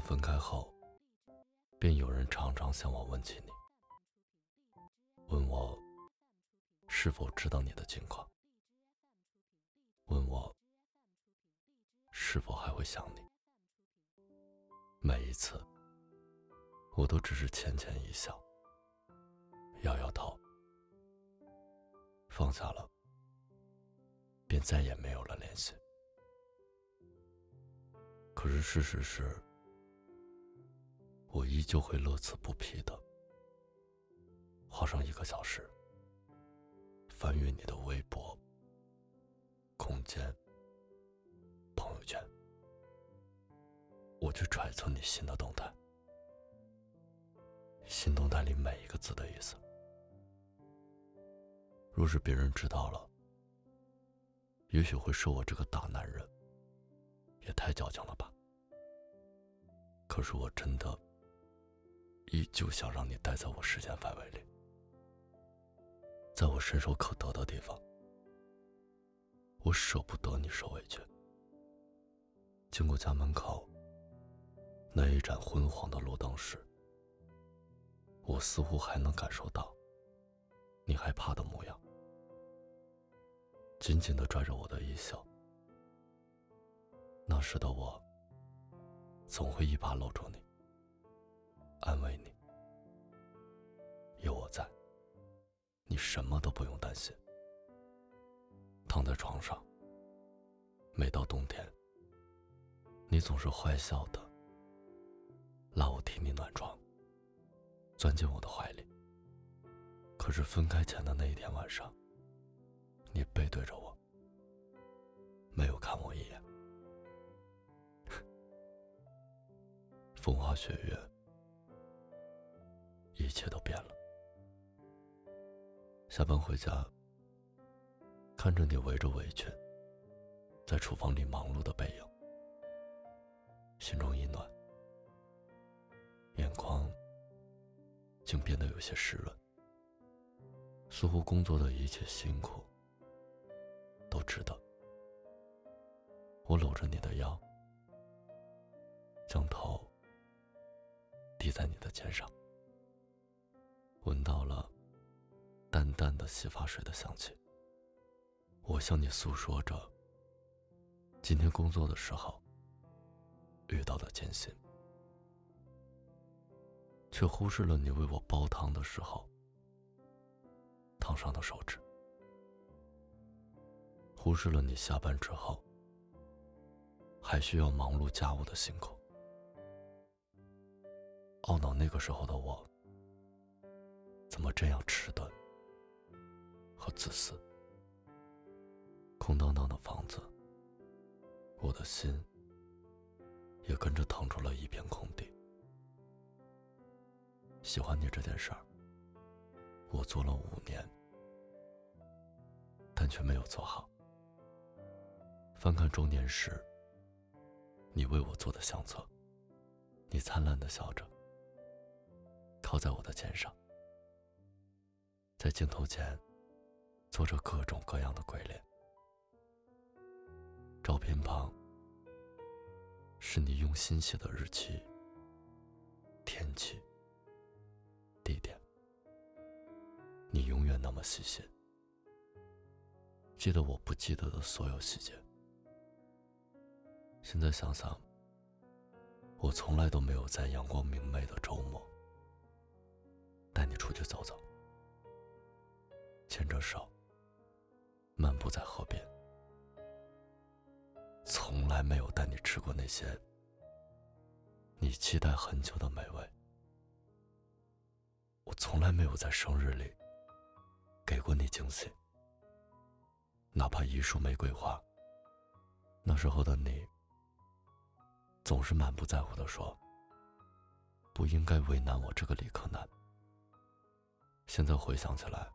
分开后，便有人常常向我问起你，问我是否知道你的近况，问我是否还会想你。每一次，我都只是浅浅一笑，摇摇头，放下了，便再也没有了联系。可是事实是，我依旧会乐此不疲的花上一个小时，翻阅你的微博、空间、朋友圈，我去揣测你新的动态，新动态里每一个字的意思。若是别人知道了，也许会说我这个大男人也太矫情了吧。可是我真的依旧想让你待在我视线范围里，在我伸手可得的地方。我舍不得你受委屈。经过家门口那一盏昏黄的路灯时，我似乎还能感受到你害怕的模样，紧紧的拽着我的衣袖。那时的我。总会一把搂住你，安慰你。有我在，你什么都不用担心。躺在床上，每到冬天，你总是坏笑的，拉我替你暖床，钻进我的怀里。可是分开前的那一天晚上，你背对着我，没有看我一眼。风花雪月，一切都变了。下班回家，看着你围着围裙，在厨房里忙碌的背影，心中一暖，眼眶竟变得有些湿润。似乎工作的一切辛苦都值得。我搂着你的腰，将头。滴在你的肩上，淡的洗发水的香气。我向你诉说着今天工作的时候遇到的艰辛，却忽视了你为我煲汤的时候烫伤的手指，忽视了你下班之后还需要忙碌家务的辛苦。懊恼那个时候的我，怎么这样迟钝和自私？空荡荡的房子，我的心也跟着腾出了一片空地。喜欢你这件事儿，我做了五年，但却没有做好。翻看中年时，你为我做的相册，你灿烂的笑着。靠在我的肩上，在镜头前做着各种各样的鬼脸。照片旁是你用心写的日期、天气、地点。你永远那么细心，记得我不记得的所有细节。现在想想，我从来都没有在阳光明媚的周末。带你出去走走，牵着手漫步在河边。从来没有带你吃过那些你期待很久的美味。我从来没有在生日里给过你惊喜，哪怕一束玫瑰花。那时候的你总是满不在乎的说：“不应该为难我这个理科男。”现在回想起来，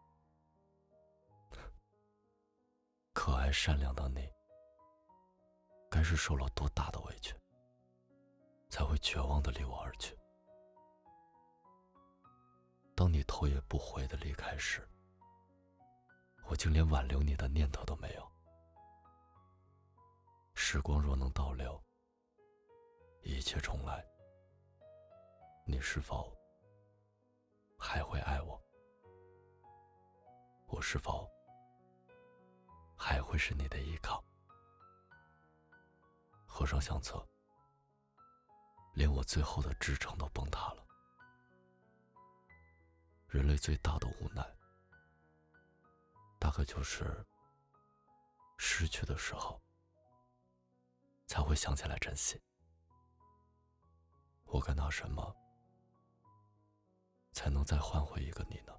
可爱善良的你，该是受了多大的委屈，才会绝望的离我而去？当你头也不回的离开时，我竟连挽留你的念头都没有。时光若能倒流，一切重来，你是否还会爱我？我是否会是你的依靠？合上相册，连我最后的支撑都崩塌了。人类最大的无奈，大概就是失去的时候才会想起来珍惜。我该拿什么才能再换回一个你呢？